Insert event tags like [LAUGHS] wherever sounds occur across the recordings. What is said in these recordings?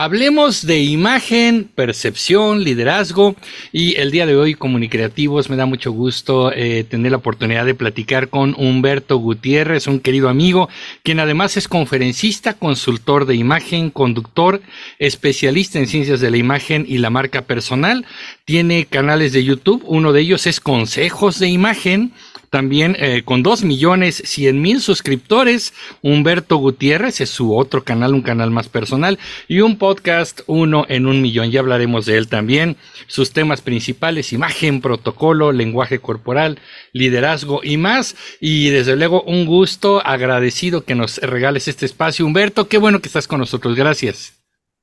Hablemos de imagen, percepción, liderazgo. Y el día de hoy Comunicreativos me da mucho gusto eh, tener la oportunidad de platicar con Humberto Gutiérrez, un querido amigo, quien además es conferencista, consultor de imagen, conductor, especialista en ciencias de la imagen y la marca personal. Tiene canales de YouTube, uno de ellos es Consejos de Imagen también eh, con dos millones cien mil suscriptores, Humberto Gutiérrez es su otro canal, un canal más personal, y un podcast uno en un millón. Ya hablaremos de él también. Sus temas principales, imagen, protocolo, lenguaje corporal, liderazgo y más. Y desde luego un gusto, agradecido que nos regales este espacio. Humberto, qué bueno que estás con nosotros. Gracias.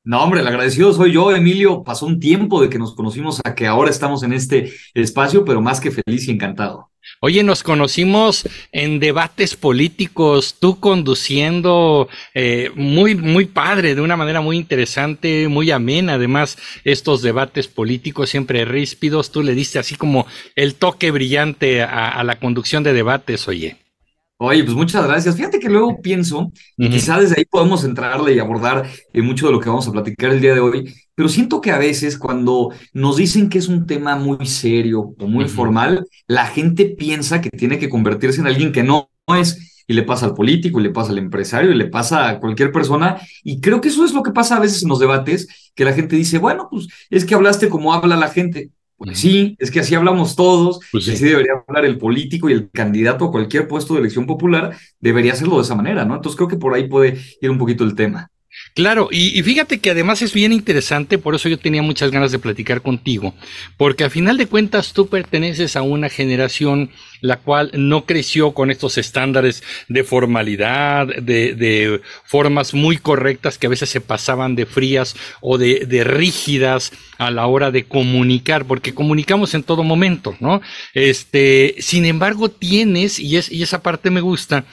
No, hombre, el agradecido soy yo, Emilio. Pasó un tiempo de que nos conocimos a que ahora estamos en este espacio, pero más que feliz y encantado. Oye, nos conocimos en debates políticos, tú conduciendo eh, muy, muy padre, de una manera muy interesante, muy amena, además, estos debates políticos siempre ríspidos, tú le diste así como el toque brillante a la conducción de debates, oye. Oye, pues muchas gracias. Fíjate que luego pienso, quizá desde ahí podemos entrarle y abordar eh, mucho de lo que vamos a platicar el día de hoy, pero siento que a veces cuando nos dicen que es un tema muy serio o muy formal, la gente piensa que tiene que convertirse en alguien que no, es y le pasa al político, y le pasa al empresario, y le pasa a cualquier persona. Y creo que eso es lo que pasa a veces en los debates, que la gente dice, bueno, pues es que hablaste como habla la gente. Pues sí, es que así hablamos todos, pues así debería hablar el político y el candidato a cualquier puesto de elección popular debería hacerlo de esa manera, ¿no? Entonces creo que por ahí puede ir un poquito el tema. Claro, y, fíjate que además es bien interesante, por eso yo tenía muchas ganas de platicar contigo, porque a final de cuentas tú perteneces a una generación la cual no creció con estos estándares de formalidad, de, formas muy correctas que a veces se pasaban de frías o de, de, rígidas a la hora de comunicar, porque comunicamos en todo momento, ¿no? Este, sin embargo, tienes, y, es, y esa parte me gusta,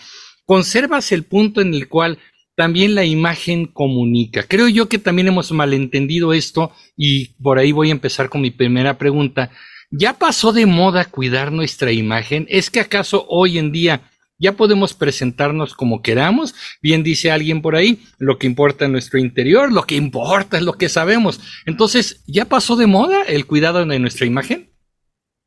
conservas el punto en el cual también la imagen comunica. Creo yo que también hemos malentendido esto y por ahí voy a empezar con mi primera pregunta. ¿Ya pasó de moda cuidar nuestra imagen? ¿Es que acaso hoy en día ya podemos presentarnos como queramos? Bien dice alguien por ahí, lo que importa es nuestro interior, lo que importa es lo que sabemos. Entonces, ¿ya pasó de moda el cuidado de nuestra imagen?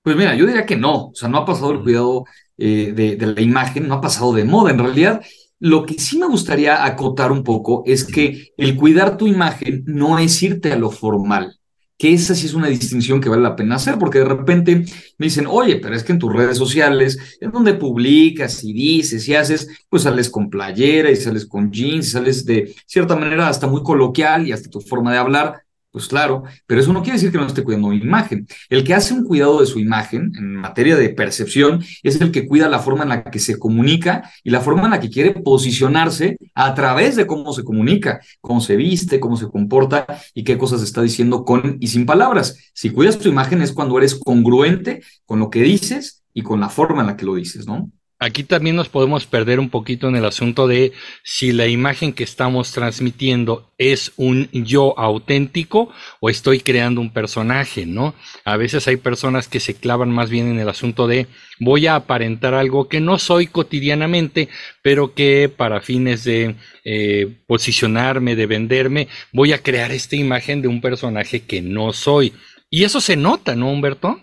Pues mira, yo diría que no, o sea, no ha pasado el cuidado eh, de, de la imagen, no ha pasado de moda. En realidad, lo que sí me gustaría acotar un poco es que el cuidar tu imagen no es irte a lo formal, que esa sí es una distinción que vale la pena hacer, porque de repente me dicen, oye, pero es que en tus redes sociales, en donde publicas y dices y haces, pues sales con playera y sales con jeans, sales de cierta manera hasta muy coloquial y hasta tu forma de hablar, pues claro, pero eso no quiere decir que no esté cuidando mi imagen. El que hace un cuidado de su imagen en materia de percepción es el que cuida la forma en la que se comunica y la forma en la que quiere posicionarse a través de cómo se comunica, cómo se viste, cómo se comporta y qué cosas está diciendo con y sin palabras. Si cuidas tu imagen es cuando eres congruente con lo que dices y con la forma en la que lo dices, ¿no? Aquí también nos podemos perder un poquito en el asunto de si la imagen que estamos transmitiendo es un yo auténtico o estoy creando un personaje, ¿no? A veces hay personas que se clavan más bien en el asunto de voy a aparentar algo que no soy cotidianamente, pero que para fines de eh, posicionarme, de venderme, voy a crear esta imagen de un personaje que no soy. Y eso se nota, ¿no, Humberto?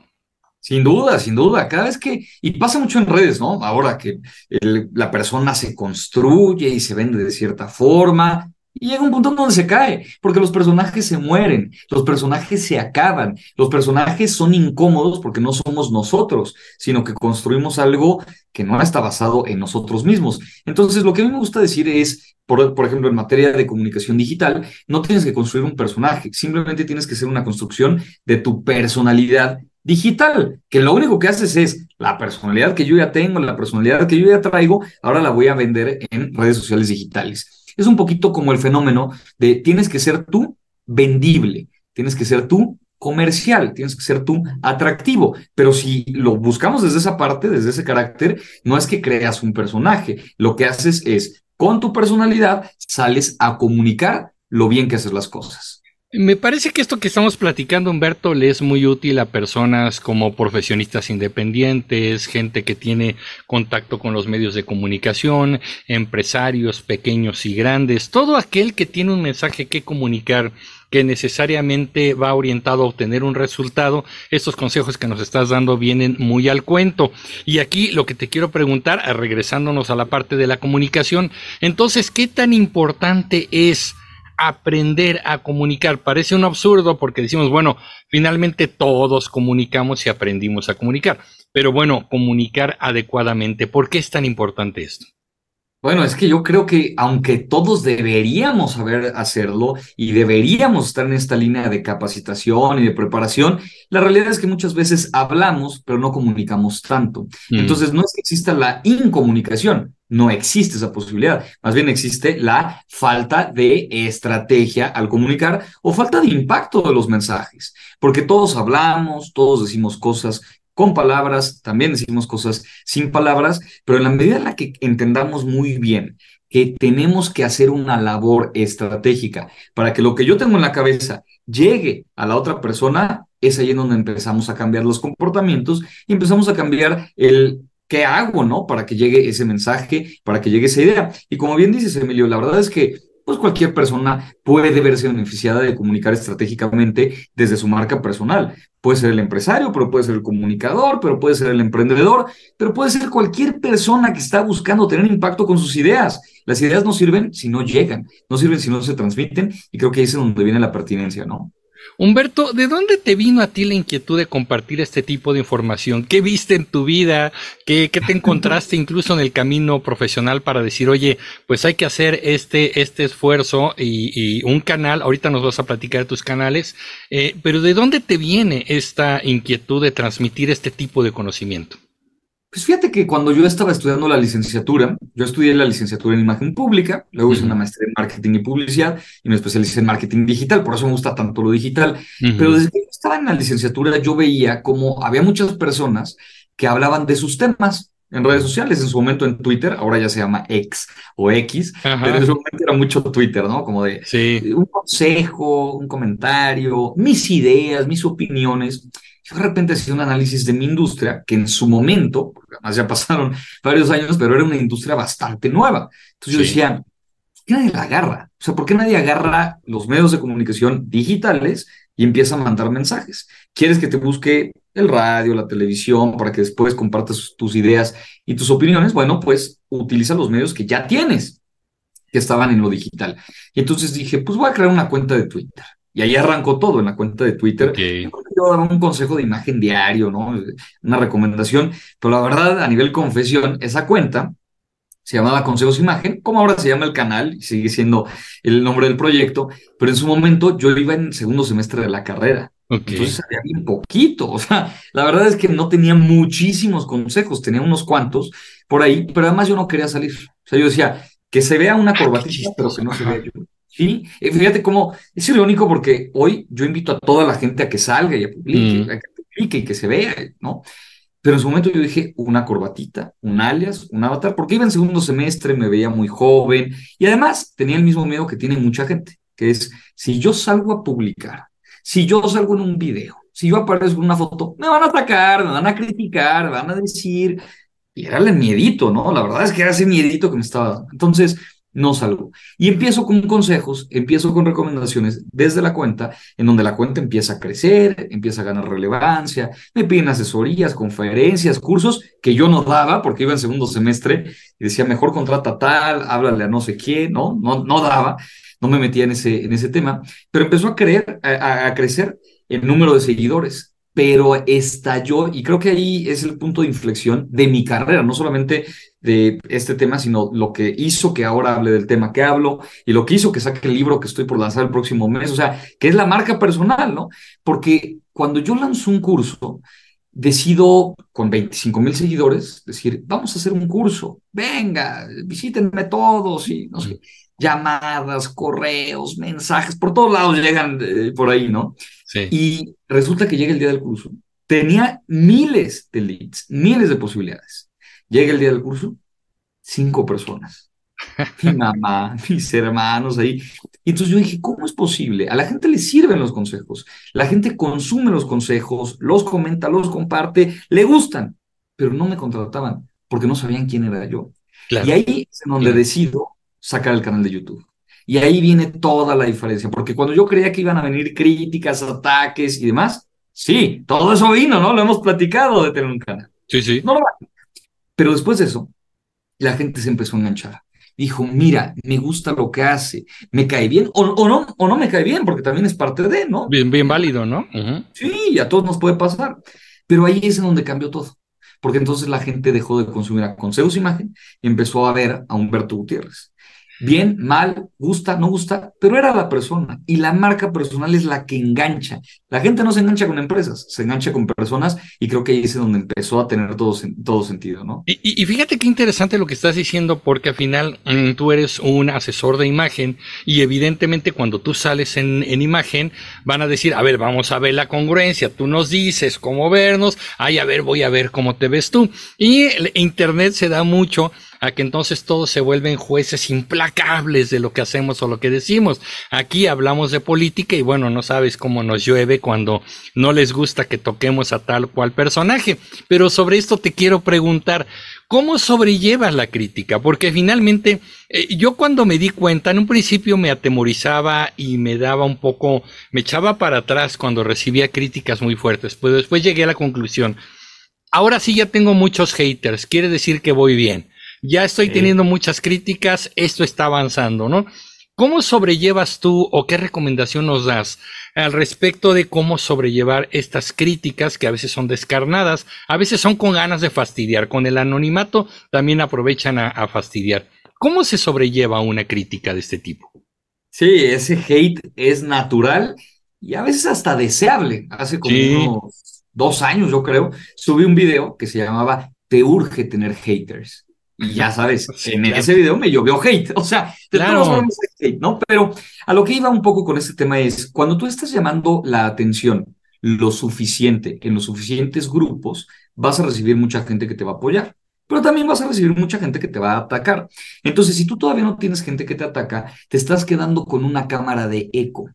Sin duda, sin duda. Cada vez que, y pasa mucho en redes, ¿no? Ahora que la persona se construye y se vende de cierta forma, y llega un punto donde se cae, porque los personajes se mueren, los personajes se acaban, los personajes son incómodos porque no somos nosotros, sino que construimos algo que no está basado en nosotros mismos. Entonces, lo que a mí me gusta decir es, por, por ejemplo, en materia de comunicación digital, no tienes que construir un personaje, simplemente tienes que hacer una construcción de tu personalidad digital, que lo único que haces es la personalidad que yo ya tengo, la personalidad que yo ya traigo, ahora la voy a vender en redes sociales digitales. Es un poquito como el fenómeno de tienes que ser tú vendible, tienes que ser tú comercial, tienes que ser tú atractivo, pero si lo buscamos desde esa parte, desde ese carácter, no es que creas un personaje, lo que haces es, con tu personalidad, sales a comunicar lo bien que haces las cosas. Me parece que esto que estamos platicando, Humberto, le es muy útil a personas como profesionistas independientes, gente que tiene contacto con los medios de comunicación, empresarios pequeños y grandes, todo aquel que tiene un mensaje que comunicar que necesariamente va orientado a obtener un resultado, estos consejos que nos estás dando vienen muy al cuento. Y aquí lo que te quiero preguntar, regresándonos a la parte de la comunicación, entonces, ¿qué tan importante es aprender a comunicar. Parece un absurdo porque decimos, bueno, finalmente todos comunicamos y aprendimos a comunicar. Pero bueno, comunicar adecuadamente. ¿Por qué es tan importante esto? Bueno, es que yo creo que aunque todos deberíamos saber hacerlo y deberíamos estar en esta línea de capacitación y de preparación, la realidad es que muchas veces hablamos, pero no comunicamos tanto. Mm. Entonces, no es que exista la incomunicación, no existe esa posibilidad. Más bien existe la falta de estrategia al comunicar o falta de impacto de los mensajes, porque todos hablamos, todos decimos cosas con palabras, también decimos cosas sin palabras, pero en la medida en la que entendamos muy bien que tenemos que hacer una labor estratégica para que lo que yo tengo en la cabeza llegue a la otra persona, es ahí en donde empezamos a cambiar los comportamientos y empezamos a cambiar el qué hago, ¿no? Para que llegue ese mensaje, para que llegue esa idea. Y como bien dices, Emilio, la verdad es que pues cualquier persona puede verse beneficiada de comunicar estratégicamente desde su marca personal. Puede ser el empresario, pero puede ser el comunicador, pero puede ser el emprendedor, pero puede ser cualquier persona que está buscando tener impacto con sus ideas. Las ideas no sirven si no llegan, no sirven si no se transmiten, y creo que ahí es donde viene la pertinencia, ¿no? Humberto, ¿de dónde te vino a ti la inquietud de compartir este tipo de información? ¿Qué viste en tu vida? ¿Qué, te encontraste [LAUGHS] incluso en el camino profesional para decir, oye, pues hay que hacer este, este esfuerzo y, un canal, ahorita nos vas a platicar de tus canales, eh, pero ¿de dónde te viene esta inquietud de transmitir este tipo de conocimiento? Pues fíjate que cuando yo estaba estudiando la licenciatura, yo estudié la licenciatura en imagen pública, luego hice una maestría en marketing y publicidad y me especialicé en marketing digital, por eso me gusta tanto lo digital. Pero desde que yo estaba en la licenciatura, yo veía como había muchas personas que hablaban de sus temas en redes sociales, en su momento en Twitter, ahora ya se llama X o X, pero en su momento era mucho Twitter, ¿no? Como de un consejo, un comentario, mis ideas, mis opiniones yo de repente hacía un análisis de mi industria, que en su momento, además ya pasaron varios años, pero era una industria bastante nueva. Entonces yo decía, ¿por qué nadie la agarra? O sea, ¿por qué nadie agarra los medios de comunicación digitales y empieza a mandar mensajes? ¿Quieres que te busque el radio, la televisión, para que después compartas tus ideas y tus opiniones? Bueno, pues utiliza los medios que ya tienes, que estaban en lo digital. Y entonces dije, pues voy a crear una cuenta de Twitter. Y ahí arrancó todo en la cuenta de Twitter. Yo daba un consejo de imagen diario, ¿no? Una recomendación, pero la verdad, a nivel confesión, esa cuenta se llamaba Consejos Imagen, como ahora se llama el canal, y sigue siendo el nombre del proyecto, pero en su momento yo iba en segundo semestre de la carrera. Entonces sabía bien poquito, o sea, la verdad es que no tenía muchísimos consejos, tenía unos cuantos por ahí, pero además yo no quería salir. O sea, yo decía, que se vea una ah, corbatita, pero que no se vea yo. Sí, eh, fíjate cómo es irónico porque hoy yo invito a toda la gente a que salga y a, publique, mm. a que publique y que se vea, ¿no? Pero en su momento yo dije una corbatita, un alias, un avatar, porque iba en segundo semestre, me veía muy joven y además tenía el mismo miedo que tiene mucha gente, que es si yo salgo a publicar, si yo salgo en un video, si yo aparezco en una foto, me van a atacar, me van a criticar, me van a decir, y era miedito, ¿no? La verdad es que era ese miedito que me estaba dando. Entonces, no salgo. Y empiezo con consejos, empiezo con recomendaciones desde la cuenta, en donde la cuenta empieza a crecer, empieza a ganar relevancia, me piden asesorías, conferencias, cursos que yo no daba porque iba en segundo semestre y decía, mejor contrata tal, háblale a no sé quién, ¿no? No, no daba, no me metía en ese, en ese tema, pero empezó a, creer, a crecer el número de seguidores pero estalló y creo que ahí es el punto de inflexión de mi carrera, no solamente de este tema, sino lo que hizo que ahora hable del tema que hablo y lo que hizo que saque el libro que estoy por lanzar el próximo mes, o sea, que es la marca personal, ¿no? Porque cuando yo lanzo un curso, decido con 25 mil seguidores decir, vamos a hacer un curso, venga, visítenme todos y no sé, llamadas, correos, mensajes, por todos lados llegan eh, por ahí, ¿no? Sí. Y resulta que llega el día del curso. Tenía miles de leads, miles de posibilidades. Llega el día del curso, cinco personas. [LAUGHS] mi mamá, mis hermanos ahí. Y entonces yo dije, ¿cómo es posible? A la gente le sirven los consejos, la gente consume los consejos, los comenta, los comparte, le gustan, pero no me contrataban porque no sabían quién era yo. Y ahí es donde decido sacar el canal de YouTube. Y ahí viene toda la diferencia, porque cuando yo creía que iban a venir críticas, ataques y demás, sí, todo eso vino, ¿no? Lo hemos platicado de tener un canal. Sí, sí. Pero después de eso, la gente se empezó a enganchar. Dijo, mira, me gusta lo que hace, me cae bien, o, no, o no me cae bien, porque también es parte de, ¿no? Bien, bien válido, ¿no? Sí, a todos nos puede pasar. Pero ahí es en donde cambió todo porque entonces la gente dejó de consumir a Consejos Imagen y empezó a ver a Humberto Gutiérrez bien, mal, gusta, no gusta, pero era la persona y la marca personal es la que engancha. La gente no se engancha con empresas, se engancha con personas y creo que ahí es donde empezó a tener todo, todo sentido, ¿no? Y, fíjate qué interesante lo que estás diciendo porque al final mm, tú eres un asesor de imagen y evidentemente cuando tú sales en, en imagen van a decir, a ver, vamos a ver la congruencia, tú nos dices cómo vernos, ay, a ver, voy a ver cómo te ves tú. Y el Internet se da mucho a que entonces todos se vuelven jueces implacables de lo que hacemos o lo que decimos. Aquí hablamos de política y bueno, no sabes cómo nos llueve cuando no les gusta que toquemos a tal cual personaje. Pero sobre esto te quiero preguntar, ¿cómo sobrellevas la crítica? Porque finalmente eh, yo cuando me di cuenta, en un principio me atemorizaba y me daba un poco, me echaba para atrás cuando recibía críticas muy fuertes, pero después llegué a la conclusión. Ahora sí ya tengo muchos haters, quiere decir que voy bien ya estoy teniendo muchas críticas, esto está avanzando, ¿no? ¿Cómo sobrellevas tú o qué recomendación nos das al respecto de cómo sobrellevar estas críticas que a veces son descarnadas, a veces son con ganas de fastidiar, con el anonimato también aprovechan a, fastidiar? ¿Cómo se sobrelleva una crítica de este tipo? Sí, ese hate es natural y a veces hasta deseable. Hace como unos dos años, yo creo, subí un video que se llamaba Te urge tener haters. Ya sabes, [LAUGHS] en ese video me llovió hate. O sea, de todos modos hate, ¿no? Pero a lo que iba un poco con este tema es, cuando tú estás llamando la atención lo suficiente en los suficientes grupos, vas a recibir mucha gente que te va a apoyar. Pero también vas a recibir mucha gente que te va a atacar. Entonces, si tú todavía no tienes gente que te ataca, te estás quedando con una cámara de eco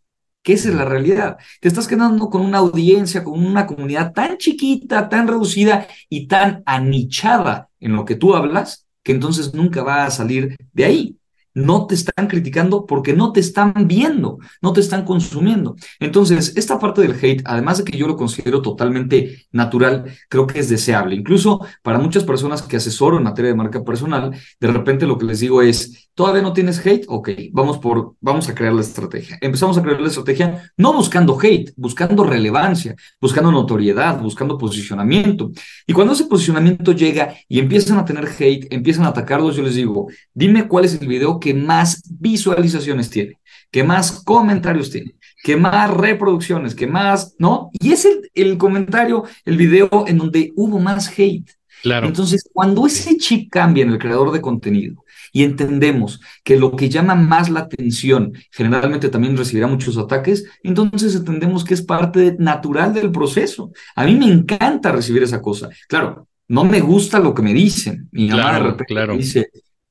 que esa es la realidad. Te estás quedando con una audiencia, con una comunidad tan chiquita, tan reducida y tan anichada en lo que tú hablas, que entonces nunca va a salir de ahí no te están criticando porque no te están viendo, no te están consumiendo. Entonces, esta parte del hate, además de que yo lo considero totalmente natural, creo que es deseable. Incluso para muchas personas que asesoro en materia de marca personal, de repente lo que les digo es, ¿todavía no tienes hate? Ok, vamos, por, vamos a crear la estrategia. Empezamos a crear la estrategia no buscando hate, buscando relevancia, buscando notoriedad, buscando posicionamiento. Y cuando ese posicionamiento llega y empiezan a tener hate, empiezan a atacarlos, yo les digo, dime cuál es el video que que más visualizaciones tiene, que más comentarios tiene, que más reproducciones, que más, ¿no? Y es el, el comentario, el video en donde hubo más hate. Claro. Entonces, cuando ese chip cambia en el creador de contenido y entendemos que lo que llama más la atención generalmente también recibirá muchos ataques, entonces entendemos que es parte natural del proceso. A mí me encanta recibir esa cosa. Claro, no me gusta lo que me dicen. Mi mamá de repente claro. dice,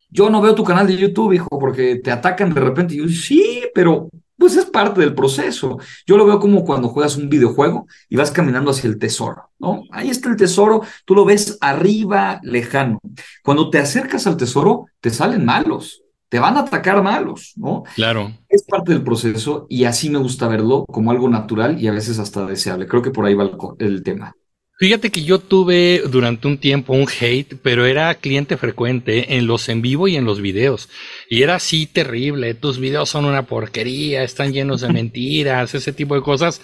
yo no veo tu canal de YouTube, hijo, porque te atacan de repente. Y yo, sí, pero pues es parte del proceso. Yo lo veo como cuando juegas un videojuego y vas caminando hacia el tesoro, ¿no? Ahí está el tesoro, tú lo ves arriba, lejano. Cuando te acercas al tesoro, te salen malos, te van a atacar malos, ¿no? Claro. Es parte del proceso y así me gusta verlo como algo natural y a veces hasta deseable. Creo que por ahí va el tema. Fíjate que yo tuve durante un tiempo un hate, pero era cliente frecuente en los en vivo y en los videos. Y era así terrible. Tus videos son una porquería, están llenos de [LAUGHS] mentiras, ese tipo de cosas.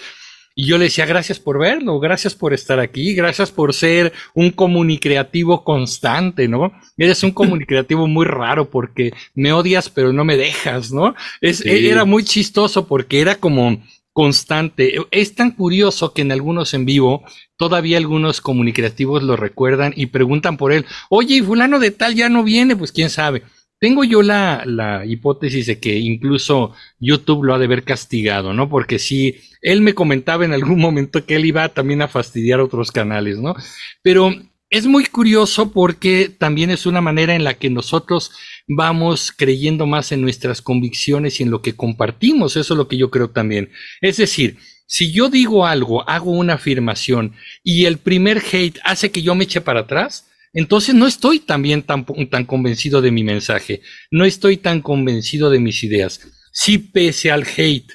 Y yo le decía, gracias por verlo, gracias por estar aquí, gracias por ser un comunicreativo constante, ¿no? Eres un comunicreativo muy raro porque me odias pero no me dejas, ¿no? Es, Era muy chistoso porque era como constante. Es tan curioso que en algunos en vivo todavía algunos comunicativos lo recuerdan y preguntan por él. Oye, fulano de tal ya no viene, pues quién sabe. Tengo yo la, la hipótesis de que incluso YouTube lo ha de haber castigado, ¿no? Porque si él me comentaba en algún momento que él iba también a fastidiar otros canales, ¿no? Pero es muy curioso porque también es una manera en la que nosotros vamos creyendo más en nuestras convicciones y en lo que compartimos. Eso es lo que yo creo también. Es decir, si yo digo algo, hago una afirmación y el primer hate hace que yo me eche para atrás, entonces no estoy también tan, tan convencido de mi mensaje, no estoy tan convencido de mis ideas. Si pese al hate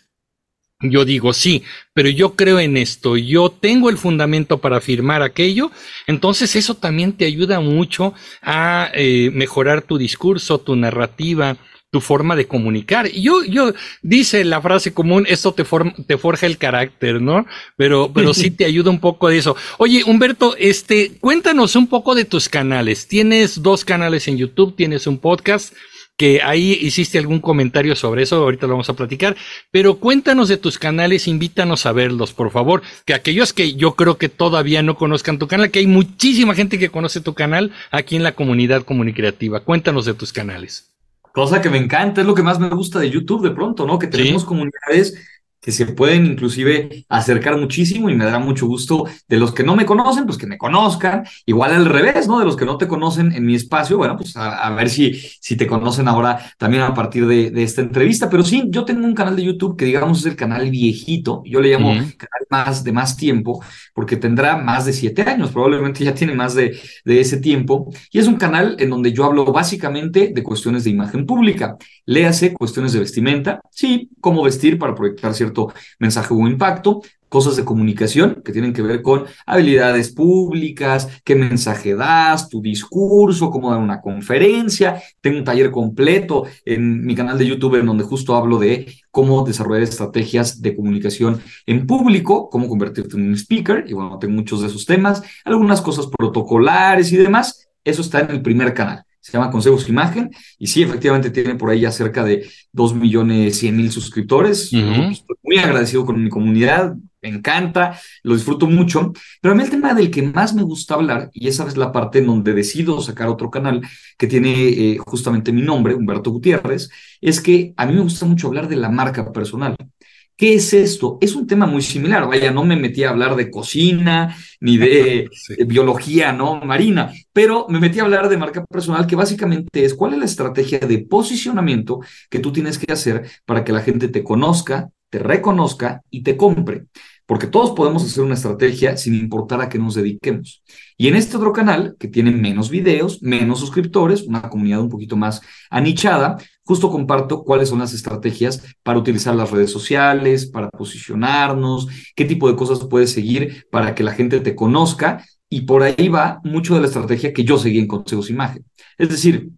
yo digo, sí, pero yo creo en esto, yo tengo el fundamento para afirmar aquello, entonces eso también te ayuda mucho a eh, mejorar tu discurso, tu narrativa, tu forma de comunicar. Yo, yo, dice la frase común, esto te, te forja el carácter, ¿no? Pero, pero sí te ayuda un poco de eso. Oye, Humberto, este, cuéntanos un poco de tus canales. Tienes dos canales en YouTube, tienes un podcast que ahí hiciste algún comentario sobre eso, ahorita lo vamos a platicar, pero cuéntanos de tus canales, invítanos a verlos, por favor, que aquellos que yo creo que todavía no conozcan tu canal, que hay muchísima gente que conoce tu canal aquí en la comunidad comunicativa, cuéntanos de tus canales. Cosa que me encanta, es lo que más me gusta de YouTube de pronto, ¿no? Que tenemos comunidades que se pueden inclusive acercar muchísimo y me dará mucho gusto de los que no me conocen, pues que me conozcan, igual al revés, ¿no? De los que no te conocen en mi espacio, bueno, pues a, ver si, si te conocen ahora también a partir de, de, esta entrevista, pero sí, yo tengo un canal de YouTube que digamos es el canal viejito, yo le llamo canal más de más tiempo, porque tendrá más de siete años, probablemente ya tiene más de, de ese tiempo, y es un canal en donde yo hablo básicamente de cuestiones de imagen pública, léase cuestiones de vestimenta, sí, cómo vestir para proyectar cierto mensaje o impacto, cosas de comunicación que tienen que ver con habilidades públicas, qué mensaje das, tu discurso, cómo dar una conferencia. Tengo un taller completo en mi canal de YouTube en donde justo hablo de cómo desarrollar estrategias de comunicación en público, cómo convertirte en un speaker, y bueno, tengo muchos de esos temas, algunas cosas protocolares y demás. Eso está en el primer canal se llama Consejos Imagen, y sí, efectivamente tiene por ahí ya cerca de 2 millones 100 mil suscriptores. Estoy muy agradecido con mi comunidad, me encanta, lo disfruto mucho, pero a mí el tema del que más me gusta hablar, y esa es la parte en donde decido sacar otro canal que tiene eh, justamente mi nombre, Humberto Gutiérrez, es que a mí me gusta mucho hablar de la marca personal. ¿Qué es esto? Es un tema muy similar. Vaya, no me metí a hablar de cocina ni de, [LAUGHS] biología, ¿no? Marina, pero me metí a hablar de marca personal, que básicamente es cuál es la estrategia de posicionamiento que tú tienes que hacer para que la gente te conozca, te reconozca y te compre porque todos podemos hacer una estrategia sin importar a qué nos dediquemos. Y en este otro canal, que tiene menos videos, menos suscriptores, una comunidad un poquito más anichada, justo comparto cuáles son las estrategias para utilizar las redes sociales, para posicionarnos, qué tipo de cosas puedes seguir para que la gente te conozca. Y por ahí va mucho de la estrategia que yo seguí en Consejos Imagen. Es decir,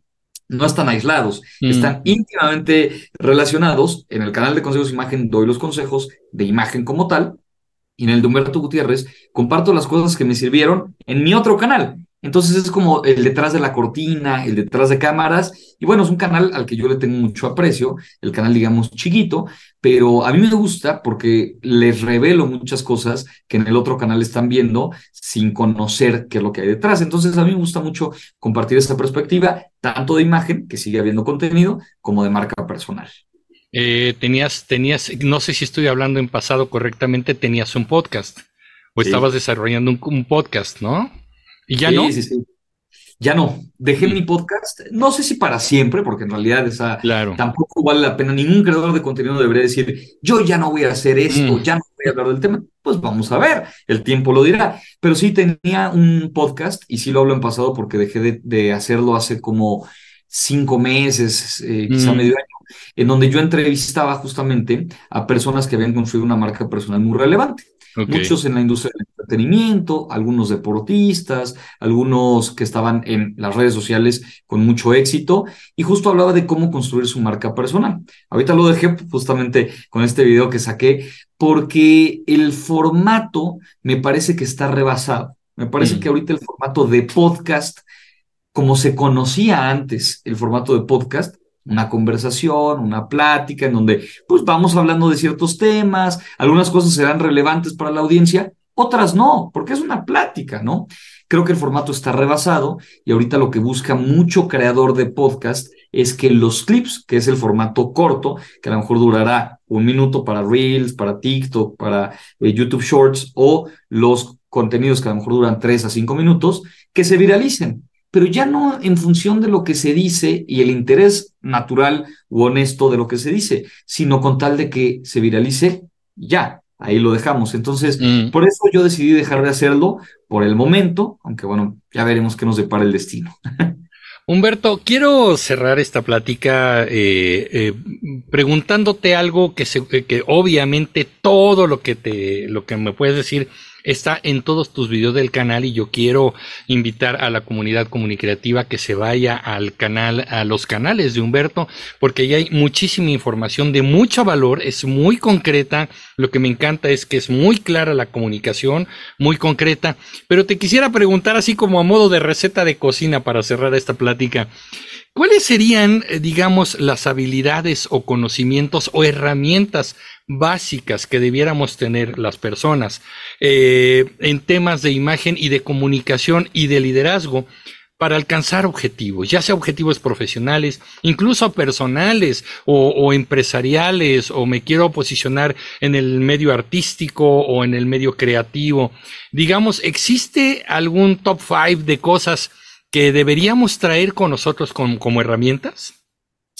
no están aislados, mm. están íntimamente relacionados. En el canal de Consejos Imagen doy los consejos de imagen como tal, y en el de Humberto Gutiérrez comparto las cosas que me sirvieron en mi otro canal. Entonces es como el detrás de la cortina, el detrás de cámaras. Y bueno, es un canal al que yo le tengo mucho aprecio, el canal digamos chiquito, pero a mí me gusta porque les revelo muchas cosas que en el otro canal están viendo sin conocer qué es lo que hay detrás. Entonces a mí me gusta mucho compartir esta perspectiva, tanto de imagen, que sigue habiendo contenido, como de marca personal. Eh, tenías, tenías, no sé si estoy hablando en pasado correctamente, tenías un podcast o estabas desarrollando un, podcast, ¿no? Y ya no. Sí, sí. Ya no, dejé mi podcast, no sé si para siempre, porque en realidad esa tampoco vale la pena, ningún creador de contenido debería decir, yo ya no voy a hacer esto, mm. ya no voy a hablar del tema, pues vamos a ver, el tiempo lo dirá. Pero sí tenía un podcast y sí lo hablo en pasado porque dejé de, hacerlo hace como cinco meses, eh, quizá mm. medio año en donde yo entrevistaba justamente a personas que habían construido una marca personal muy relevante. Muchos en la industria del entretenimiento, algunos deportistas, algunos que estaban en las redes sociales con mucho éxito, y justo hablaba de cómo construir su marca personal. Ahorita lo dejé justamente con este video que saqué, porque el formato me parece que está rebasado. Me parece mm. que ahorita el formato de podcast, como se conocía antes el formato de podcast, una conversación, una plática en donde pues vamos hablando de ciertos temas, algunas cosas serán relevantes para la audiencia, otras no, porque es una plática, ¿no? Creo que el formato está rebasado y ahorita lo que busca mucho creador de podcast es que los clips, que es el formato corto, que a lo mejor durará un minuto para Reels, para TikTok, para eh, YouTube Shorts o los contenidos que a lo mejor duran tres a cinco minutos, que se viralicen, pero ya no en función de lo que se dice y el interés natural u honesto de lo que se dice, sino con tal de que se viralice, ya, ahí lo dejamos. Entonces, mm. por eso yo decidí dejar de hacerlo por el momento, aunque bueno, ya veremos qué nos depara el destino. [LAUGHS] Humberto, quiero cerrar esta plática eh, eh, preguntándote algo que, se, que obviamente todo lo que te, lo que me puedes decir está en todos tus videos del canal y yo quiero invitar a la comunidad comunicativa que se vaya al canal, a los canales de Humberto, porque ya hay muchísima información de mucho valor, es muy concreta, lo que me encanta es que es muy clara la comunicación, muy concreta, pero te quisiera preguntar así como a modo de receta de cocina para cerrar esta plática. ¿Cuáles serían, eh, digamos, las habilidades o conocimientos o herramientas básicas que debiéramos tener las personas eh, en temas de imagen y de comunicación y de liderazgo para alcanzar objetivos, ya sea objetivos profesionales, incluso personales o, o, empresariales, o me quiero posicionar en el medio artístico o en el medio creativo. Digamos, ¿existe algún top five de cosas que deberíamos traer con nosotros como herramientas?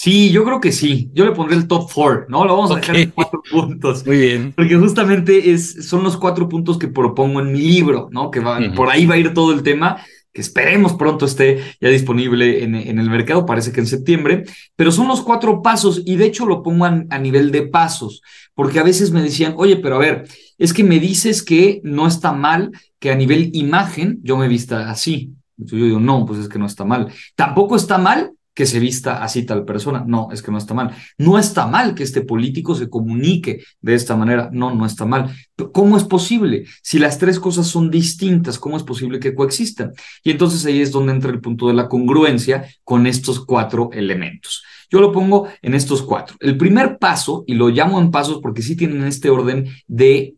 Sí, yo creo que sí. Yo le pondré el top four, ¿no? Lo vamos a dejar en cuatro puntos. [LAUGHS] Muy bien. Porque justamente es, son los cuatro puntos que propongo en mi libro, ¿no? Que va, por ahí va a ir todo el tema, que esperemos pronto esté ya disponible en, en, el mercado, parece que en septiembre. Pero son los cuatro pasos y de hecho lo pongo a, a nivel de pasos, porque a veces me decían, oye, pero a ver, es que me dices que no está mal que a nivel imagen yo me vista así. Yo digo, no, pues es que no está mal. Tampoco está mal que se vista así tal persona. No, es que no está mal. No está mal que este político se comunique de esta manera. No, no está mal. ¿Cómo es posible? Si las tres cosas son distintas, ¿cómo es posible que coexistan? Y entonces ahí es donde entra el punto de la congruencia con estos cuatro elementos. Yo lo pongo en estos cuatro. El primer paso, y lo llamo en pasos porque sí tienen este orden de,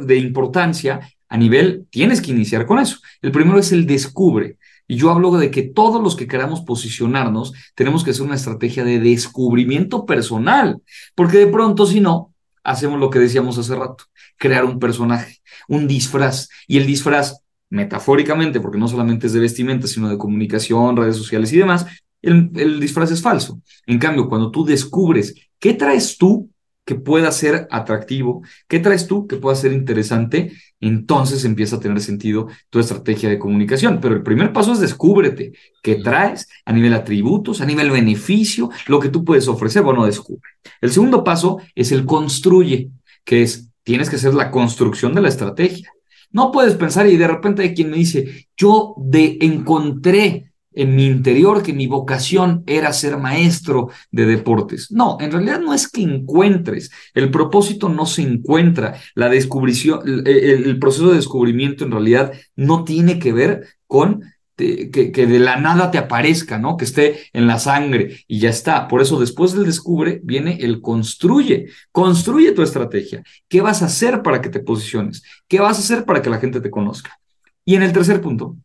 de importancia, a nivel, tienes que iniciar con eso. El primero es el descubre. Y yo hablo de que todos los que queramos posicionarnos tenemos que hacer una estrategia de descubrimiento personal, porque de pronto si no, hacemos lo que decíamos hace rato, crear un personaje, un disfraz. Y el disfraz, metafóricamente, porque no solamente es de vestimenta, sino de comunicación, redes sociales y demás, el, el disfraz es falso. En cambio, cuando tú descubres qué traes tú que pueda ser atractivo, qué traes tú que pueda ser interesante, entonces empieza a tener sentido tu estrategia de comunicación. Pero el primer paso es descúbrete qué traes a nivel atributos, a nivel beneficio, lo que tú puedes ofrecer, bueno, descubre. El segundo paso es el construye, que es, tienes que hacer la construcción de la estrategia. No puedes pensar y de repente hay quien me dice, yo de encontré en mi interior que mi vocación era ser maestro de deportes. No, en realidad no es que encuentres, el propósito no se encuentra, la descubrición, el, proceso de descubrimiento en realidad no tiene que ver con que, que, de la nada te aparezca, ¿no? Que esté en la sangre y ya está. Por eso después del descubre viene el construye. Construye tu estrategia. ¿Qué vas a hacer para que te posiciones? ¿Qué vas a hacer para que la gente te conozca? Y en el tercer punto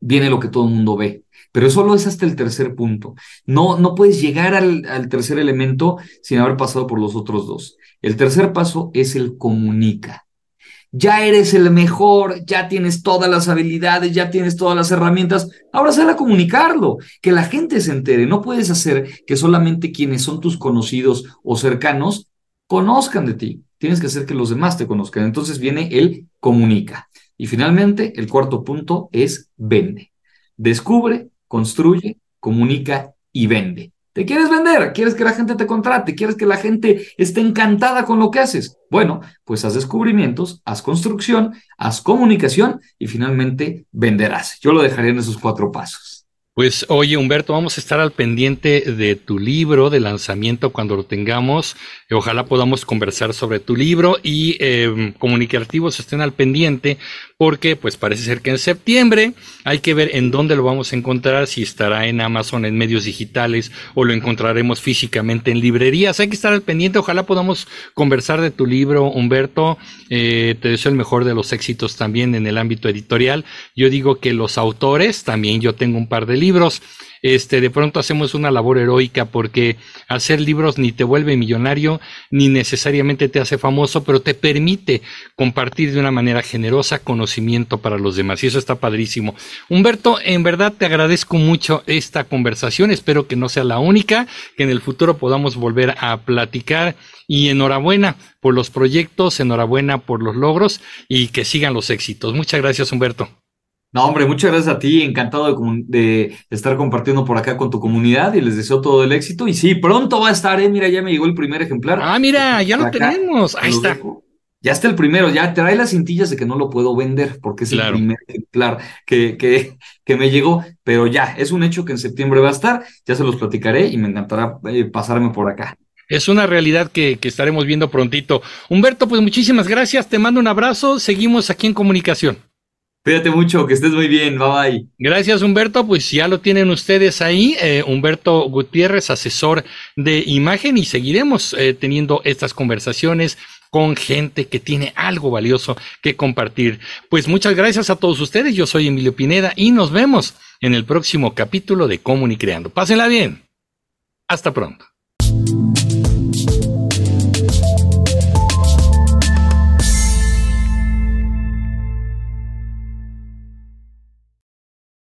viene lo que todo el mundo ve, pero solo es hasta el tercer punto. No, no puedes llegar al, al tercer elemento sin haber pasado por los otros dos. El tercer paso es el comunica. Ya eres el mejor, ya tienes todas las habilidades, ya tienes todas las herramientas. Ahora sale a comunicarlo, que la gente se entere. No puedes hacer que solamente quienes son tus conocidos o cercanos conozcan de ti. Tienes que hacer que los demás te conozcan. Entonces viene el comunica. Y finalmente, el cuarto punto es vende. Descubre, construye, comunica y vende. ¿Te quieres vender? ¿Quieres que la gente te contrate? ¿Quieres que la gente esté encantada con lo que haces? Bueno, pues haz descubrimientos, haz construcción, haz comunicación y finalmente venderás. Yo lo dejaría en esos cuatro pasos. Pues oye Humberto, vamos a estar al pendiente de tu libro de lanzamiento cuando lo tengamos. Ojalá podamos conversar sobre tu libro y eh, comunicativos estén al pendiente porque pues parece ser que en septiembre hay que ver en dónde lo vamos a encontrar, si estará en Amazon, en medios digitales o lo encontraremos físicamente en librerías. Hay que estar al pendiente, ojalá podamos conversar de tu libro, Humberto. Eh, te deseo el mejor de los éxitos también en el ámbito editorial. Yo digo que los autores, también yo tengo un par de libros, este, de pronto hacemos una labor heroica porque hacer libros ni te vuelve millonario, ni necesariamente te hace famoso, pero te permite compartir de una manera generosa conocimiento para los demás. Y eso está padrísimo. Humberto, en verdad te agradezco mucho esta conversación. Espero que no sea la única, que en el futuro podamos volver a platicar. Y enhorabuena por los proyectos, enhorabuena por los logros y que sigan los éxitos. Muchas gracias, Humberto. No, hombre, muchas gracias a ti, encantado de, estar compartiendo por acá con tu comunidad y les deseo todo el éxito. Y sí, pronto va a estar, eh, mira, ya me llegó el primer ejemplar. Ah, mira, ya lo tenemos, ahí está. Ya está el primero, ya trae las cintillas de que no lo puedo vender porque es el primer ejemplar que, que, que, me llegó, pero ya, es un hecho que en septiembre va a estar, ya se los platicaré y me encantará eh, pasarme por acá. Es una realidad que, que estaremos viendo prontito. Humberto, pues muchísimas gracias, te mando un abrazo, seguimos aquí en comunicación. Cuídate mucho, que estés muy bien, bye bye. Gracias Humberto, pues ya lo tienen ustedes ahí, eh, Humberto Gutiérrez, asesor de imagen y seguiremos eh, teniendo estas conversaciones con gente que tiene algo valioso que compartir. Pues muchas gracias a todos ustedes, yo soy Emilio Pineda y nos vemos en el próximo capítulo de Comunicreando. Pásenla bien. Hasta pronto.